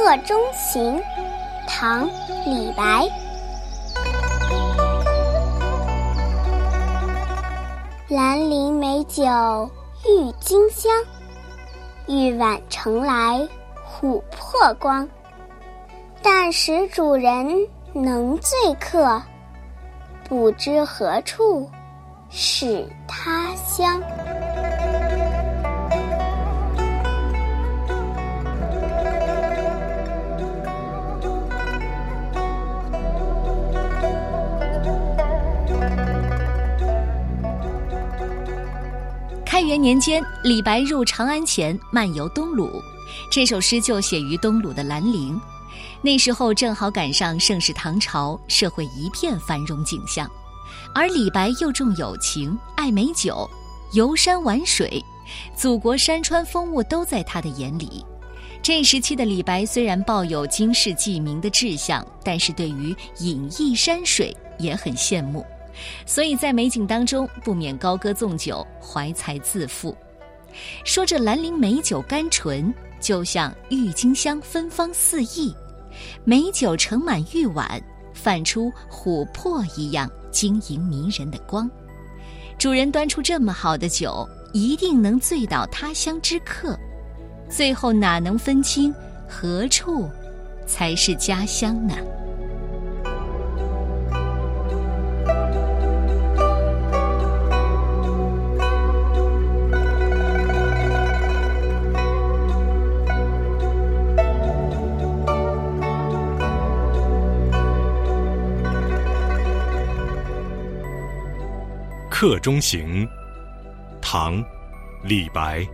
客中行》唐·李白。兰陵美酒郁金香，玉碗盛来琥珀光。但使主人能醉客，不知何处是他乡。开元年间，李白入长安前漫游东鲁，这首诗就写于东鲁的兰陵。那时候正好赶上盛世唐朝，社会一片繁荣景象，而李白又重友情，爱美酒，游山玩水，祖国山川风物都在他的眼里。这时期的李白虽然抱有经世济民的志向，但是对于隐逸山水也很羡慕。所以在美景当中，不免高歌纵酒，怀才自负。说这兰陵美酒甘醇，就像郁金香芬芳四溢，美酒盛满玉碗，泛出琥珀一样晶莹迷人的光。主人端出这么好的酒，一定能醉倒他乡之客。最后哪能分清何处才是家乡呢？客中行，唐，李白。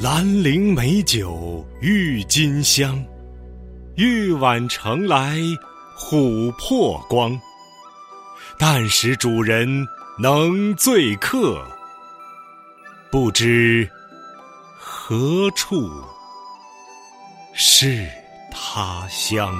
兰陵美酒郁金香，玉碗盛来琥珀光。但使主人能醉客，不知何处。是他乡。